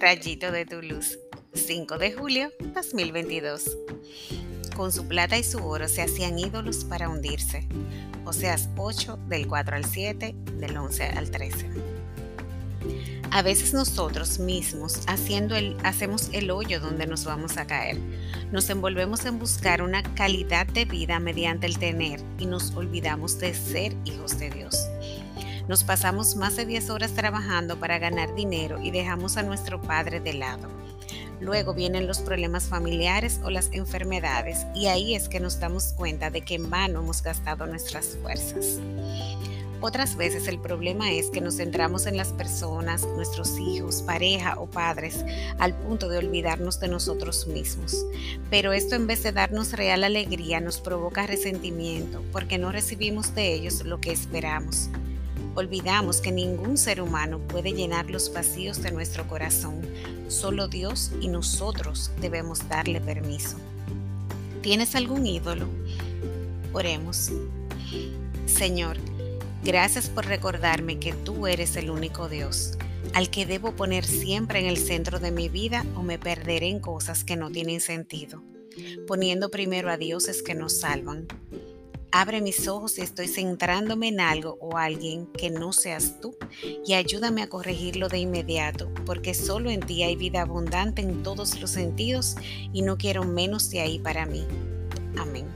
Rayito de tu luz, 5 de julio 2022. Con su plata y su oro se hacían ídolos para hundirse. Oseas 8 del 4 al 7, del 11 al 13. A veces nosotros mismos haciendo el, hacemos el hoyo donde nos vamos a caer. Nos envolvemos en buscar una calidad de vida mediante el tener y nos olvidamos de ser hijos de Dios. Nos pasamos más de 10 horas trabajando para ganar dinero y dejamos a nuestro padre de lado. Luego vienen los problemas familiares o las enfermedades y ahí es que nos damos cuenta de que en vano hemos gastado nuestras fuerzas. Otras veces el problema es que nos centramos en las personas, nuestros hijos, pareja o padres, al punto de olvidarnos de nosotros mismos. Pero esto en vez de darnos real alegría nos provoca resentimiento porque no recibimos de ellos lo que esperamos. Olvidamos que ningún ser humano puede llenar los vacíos de nuestro corazón. Solo Dios y nosotros debemos darle permiso. ¿Tienes algún ídolo? Oremos. Señor, gracias por recordarme que tú eres el único Dios, al que debo poner siempre en el centro de mi vida o me perderé en cosas que no tienen sentido, poniendo primero a dioses que nos salvan. Abre mis ojos y estoy centrándome en algo o alguien que no seas tú y ayúdame a corregirlo de inmediato, porque solo en ti hay vida abundante en todos los sentidos y no quiero menos de ahí para mí. Amén.